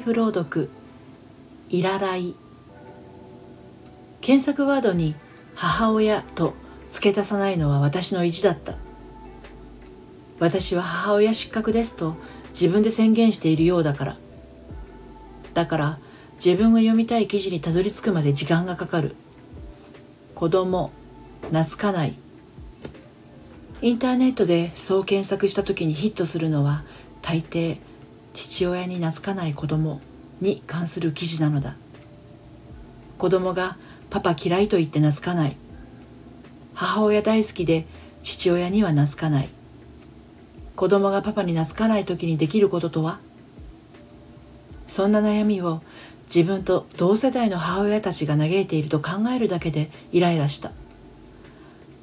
フ朗読いららい検索ワードに母親と付け足さないのは私の意地だった。私は母親失格ですと自分で宣言しているようだから。だから自分が読みたい記事にたどり着くまで時間がかかる。子供懐かない。インターネットでそう検索した時にヒットするのは大抵父親に懐かない子供に関する記事なのだ。子供がパパ嫌いと言って懐かない。母親大好きで父親には懐かない。子供がパパに懐かない時にできることとは？そんな悩みを自分と同世代の母親たちが嘆いていると考えるだけでイライラした。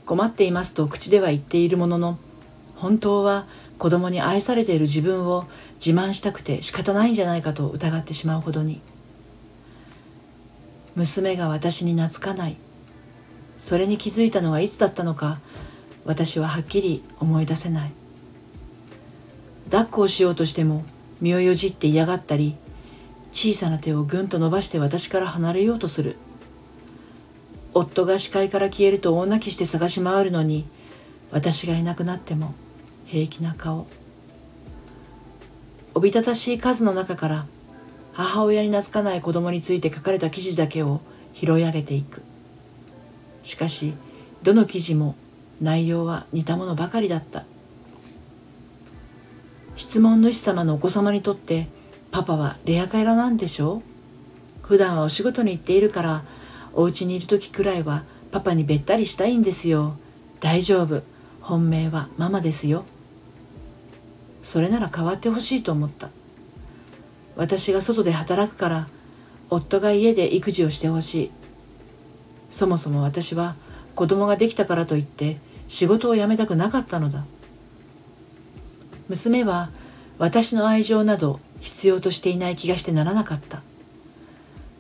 困っていますと口では言っているものの本当は子供に愛されている自分を自慢したくて仕方ないんじゃないかと疑ってしまうほどに。娘が私に懐かない。それに気づいたのはいつだったのか私ははっきり思い出せない。抱っこをしようとしても身をよじって嫌がったり小さな手をぐんと伸ばして私から離れようとする。夫が視界から消えると大泣きして探し回るのに私がいなくなっても平気な顔。おびただしい数の中から母親に懐かない子供について書かれた記事だけを拾い上げていく。しかしどの記事も内容は似たものばかりだった。質問主様のお子様にとってパパはレアカエラなんでしょう？普段はお仕事に行っているからお家にいる時くらいはパパにべったりしたいんですよ。大丈夫。本命はママですよ。それなら変わってほしいと思った。私が外で働くから夫が家で育児をしてほしい。そもそも私は子供ができたからといって仕事を辞めたくなかったのだ。娘は私の愛情など必要としていない気がしてならなかった。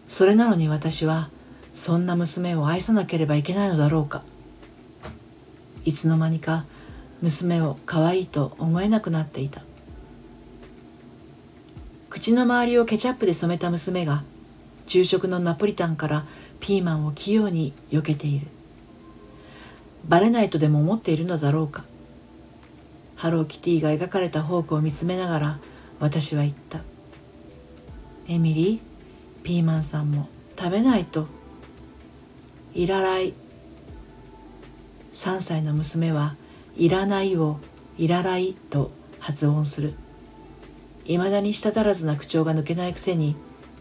それなのに私はそんな娘を愛さなければいけないのだろうか。いつの間にか娘を可愛いと思えなくなっていた。口の周りをケチャップで染めた娘が昼食のナポリタンからピーマンを器用に避けている。バレないとでも思っているのだろうか。ハローキティが描かれたフォークを見つめながら私は言った。エミリーピーマンさんも食べないと。いらない3歳の娘はいらないをいらないと発音する。いまだに舌足らずな口調が抜けないくせに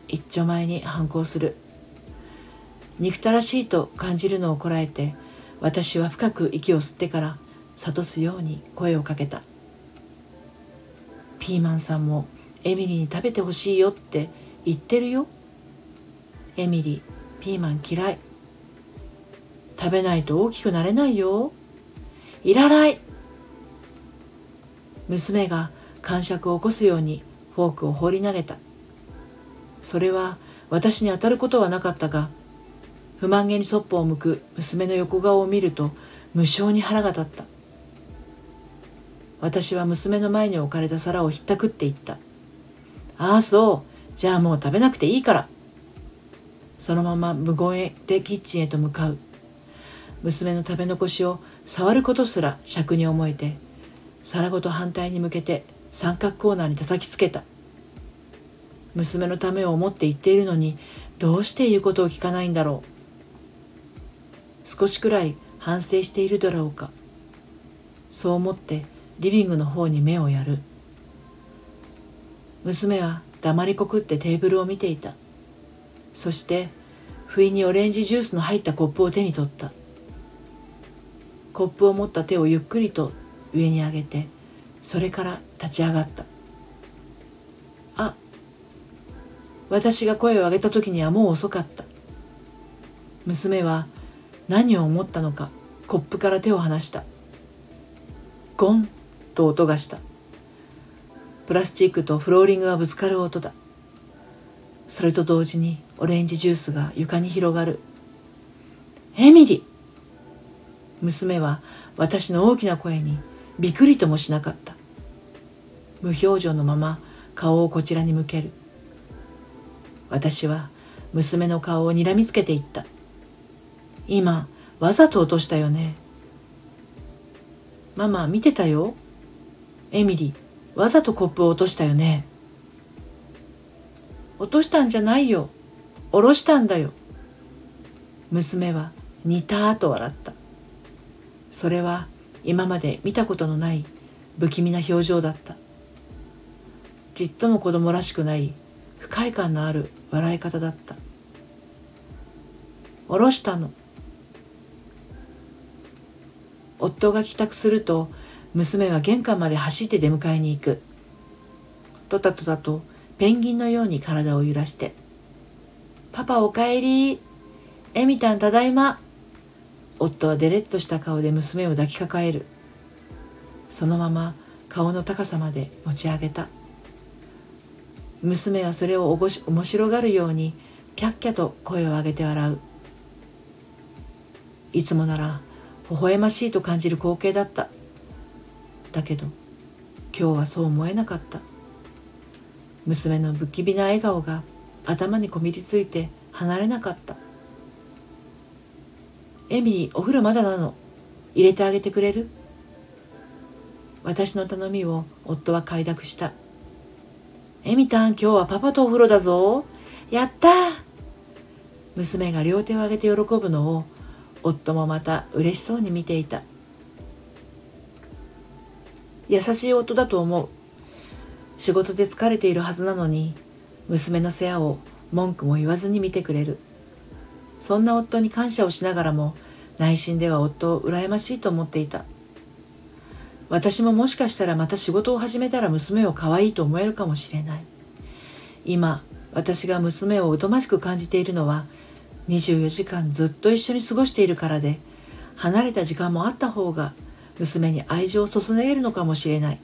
一丁前に反抗する。憎たらしいと感じるのをこらえて私は深く息を吸ってから諭すように声をかけた。ピーマンさんもエミリーに食べてほしいよって言ってるよ。エミリーピーマン嫌い。食べないと大きくなれないよ。いらない。娘が感触を起こすようにフォークを放り投げた。それは私に当たることはなかったが不満げにそっぽを向く娘の横顔を見ると無性に腹が立った。私は娘の前に置かれた皿をひったくって言った。ああそう。じゃあもう食べなくていいから。そのまま無言でキッチンへと向かう。娘の食べ残しを触ることすら尺に思えて皿ごと反対に向けて三角コーナーに叩きつけた。娘のためを思って言っているのにどうして言うことを聞かないんだろう。少しくらい反省しているだろうか。そう思ってリビングの方に目をやる。娘は黙りこくってテーブルを見ていた。そして不意にオレンジジュースの入ったコップを手に取った。コップを持った手をゆっくりと上に上げてそれから立ち上がったあ私が声を上げた時にはもう遅かった娘は何を思ったのかコップから手を離したゴンと音がしたプラスチックとフローリングがぶつかる音だそれと同時にオレンジジュースが床に広がるエミリ娘は私の大きな声にびっくりともしなかった。無表情のまま顔をこちらに向ける。私は娘の顔をにらみつけていった。今わざと落としたよね。ママ見てたよ。エミリーわざとコップを落としたよね。落としたんじゃないよ。下ろしたんだよ。娘は似たと笑った。それは今まで見たことのない不気味な表情だった。ちっとも子供らしくない不快感のある笑い方だった。下ろしたの。夫が帰宅すると娘は玄関まで走って出迎えに行く。とたとたとペンギンのように体を揺らして「パパおかえり。エミタンただいま」夫はデレッとした顔で娘を抱きかかえる。そのまま顔の高さまで持ち上げた。娘はそれをおもし面白がるようにキャッキャと声を上げて笑う。いつもなら微笑ましいと感じる光景だった。だけど今日はそう思えなかった。娘の不気味な笑顔が頭にこびりついて離れなかった。エミリーお風呂まだなの？入れてあげてくれる？私の頼みを夫は快諾した。エミタン今日はパパとお風呂だぞ。やった！娘が両手を上げて喜ぶのを夫もまた嬉しそうに見ていた。優しい夫だと思う。仕事で疲れているはずなのに娘の世話を文句も言わずに見てくれる。そんな夫に感謝をしながらも内心では夫を羨ましいと思っていた。私ももしかしたらまた仕事を始めたら娘を可愛いと思えるかもしれない。今私が娘を疎ましく感じているのは24時間ずっと一緒に過ごしているからで離れた時間もあった方が娘に愛情を注げるのかもしれない。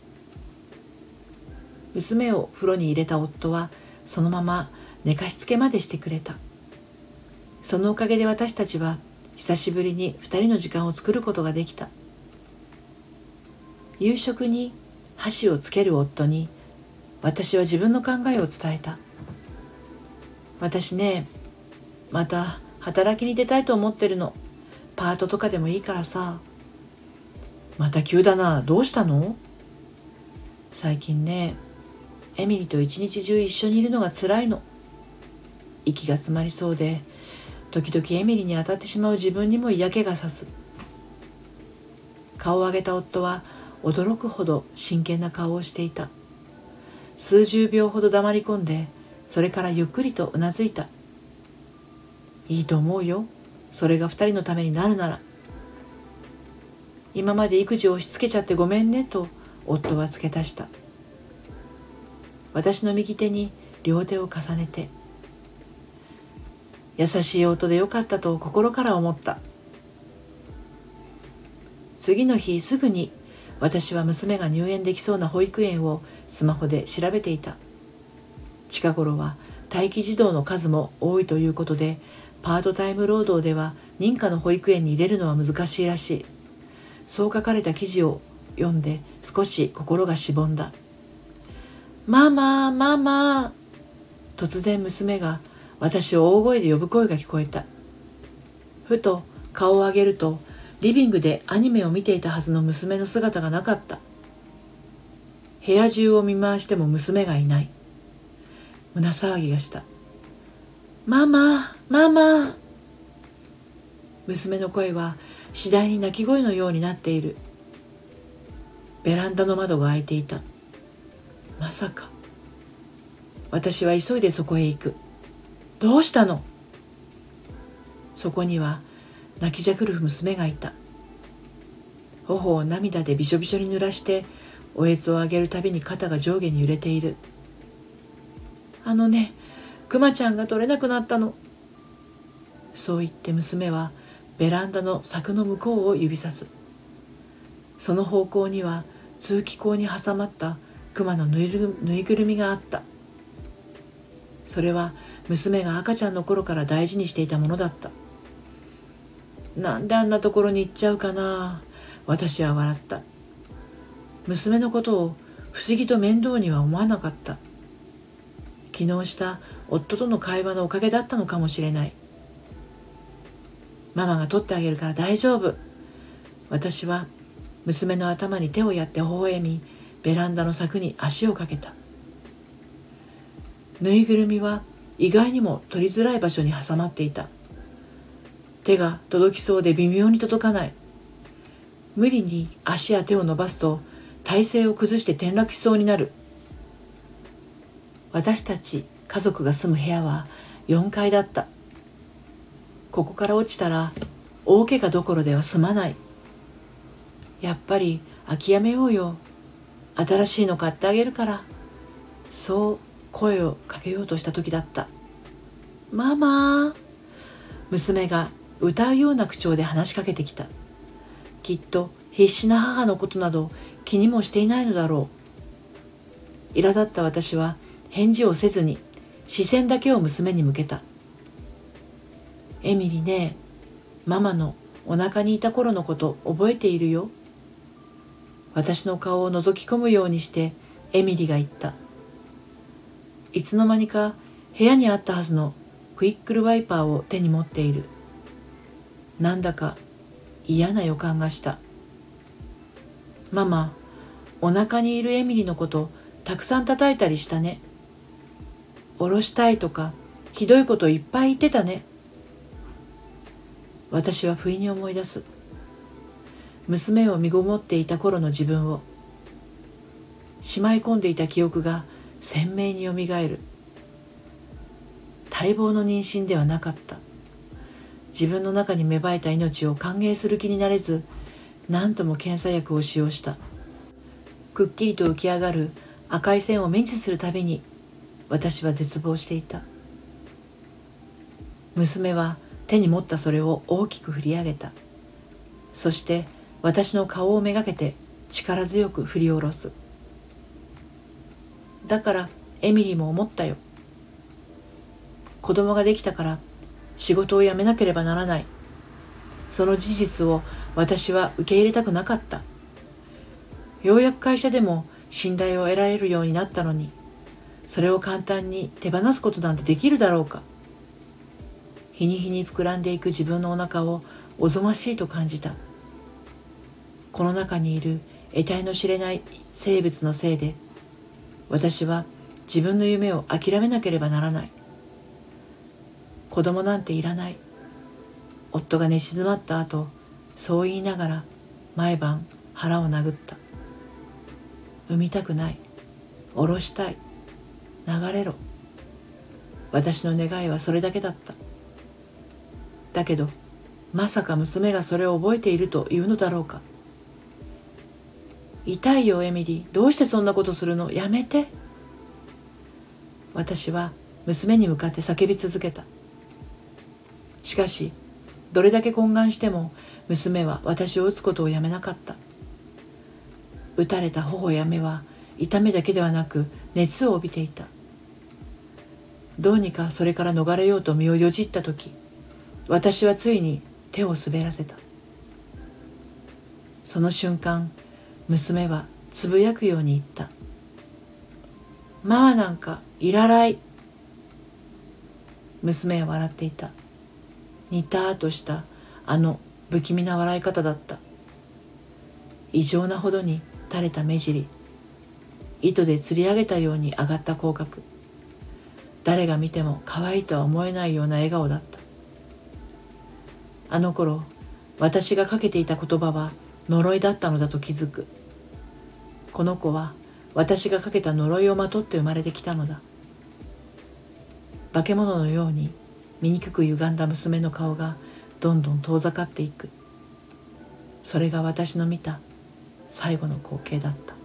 娘を風呂に入れた夫はそのまま寝かしつけまでしてくれた。そのおかげで私たちは久しぶりに2人の時間を作ることができた。夕食に箸をつける夫に私は自分の考えを伝えた。私ねまた働きに出たいと思ってるの。パートとかでもいいからさ。また急だな。どうしたの？最近ねエミリと一日中一緒にいるのが辛いの。息が詰まりそうで時々エミリに当たってしまう自分にも嫌気がさす。顔を上げた夫は驚くほど真剣な顔をしていた。数十秒ほど黙り込んでそれからゆっくりとうなずいた。いいと思うよ。それが二人のためになるなら。今まで育児を押し付けちゃってごめんねと夫は付け足した。私の右手に両手を重ねて優しい音でよかったと心から思った。次の日すぐに私は娘が入園できそうな保育園をスマホで調べていた。近頃は待機児童の数も多いということでパートタイム労働では認可の保育園に入れるのは難しいらしい。そう書かれた記事を読んで少し心がしぼんだ「ママママ」突然娘が私を大声で呼ぶ声が聞こえた。ふと顔を上げるとリビングでアニメを見ていたはずの娘の姿がなかった。部屋中を見回しても娘がいない。胸騒ぎがした「ママママ。娘の声は次第に泣き声のようになっている。ベランダの窓が開いていた。まさか。私は急いでそこへ行く。どうしたの？そこには泣きじゃくる娘がいた。頬を涙でびしょびしょに濡らしておえつをあげるたびに肩が上下に揺れている。あのねくまちゃんが取れなくなったの。そう言って娘はベランダの柵の向こうを指さす。その方向には通気口に挟まった熊のぬいぐるみがあった。それは娘が赤ちゃんの頃から大事にしていたものだった。なんであんなところに行っちゃうかな。私は笑った。娘のことを不思議と面倒には思わなかった。昨日した夫との会話のおかげだったのかもしれない。ママが取ってあげるから大丈夫。私は娘の頭に手をやって微笑みベランダの柵に足をかけた。ぬいぐるみは意外にも取りづらい場所に挟まっていた。手が届きそうで微妙に届かない。無理に足や手を伸ばすと体勢を崩して転落しそうになる。私たち家族が住む部屋は4階だった。ここから落ちたら大怪我どころでは済まない。やっぱり諦めようよ。新しいの買ってあげるから。そう声をかけようとした時だった。ママ。娘が歌うような口調で話しかけてきた。きっと必死な母のことなど気にもしていないのだろう。苛立った私は返事をせずに視線だけを娘に向けた。エミリねママのお腹にいた頃のこと覚えているよ。私の顔を覗き込むようにしてエミリが言った。いつの間にか部屋にあったはずのクイックルワイパーを手に持っている。なんだか嫌な予感がした。ママお腹にいるエミリのことたくさん叩いたりしたね。下ろしたいとかひどいこといっぱい言ってたね。私は不意に思い出す。娘を身ごもっていた頃の自分をしまい込んでいた記憶が鮮明によみがえる。待望の妊娠ではなかった。自分の中に芽生えた命を歓迎する気になれず何とも検査薬を使用した。くっきりと浮き上がる赤い線を目にするたびに私は絶望していた。娘は手に持ったそれを大きく振り上げた。そして私の顔をめがけて力強く振り下ろす。だからエミリーも思ったよ。子供ができたから仕事を辞めなければならない。その事実を私は受け入れたくなかった。ようやく会社でも信頼を得られるようになったのにそれを簡単に手放すことなんてできるだろうか。日に日に膨らんでいく自分のお腹をおぞましいと感じた。この中にいる得体の知れない生物のせいで私は自分の夢を諦めなければならない。子供なんていらない。夫が寝静まった後そう言いながら毎晩腹を殴った。産みたくない。下ろしたい。流れろ。私の願いはそれだけだった。だけどまさか娘がそれを覚えているというのだろうか。痛いよエミリー。どうしてそんなことするの？やめて。私は娘に向かって叫び続けた。しかしどれだけ懇願しても娘は私を打つことをやめなかった。打たれた頬や目は痛みだけではなく熱を帯びていた。どうにかそれから逃れようと身をよじった時私はついに手を滑らせた。その瞬間娘はつぶやくように言った「ママなんかいらない」娘は笑っていた。にたーとしたあの不気味な笑い方だった。異常なほどに垂れた目尻。糸で釣り上げたように上がった口角。誰が見ても可愛いとは思えないような笑顔だった。あの頃私がかけていた言葉は呪いだったのだと気づく。この子は私がかけた呪いをまとって生まれてきたのだ。化け物のように醜く歪んだ娘の顔がどんどん遠ざかっていく。それが私の見た最後の光景だった。